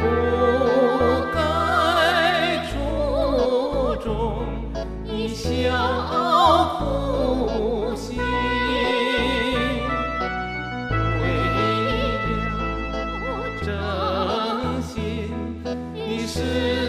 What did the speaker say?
不改初衷，你笑苦心，为了，你是。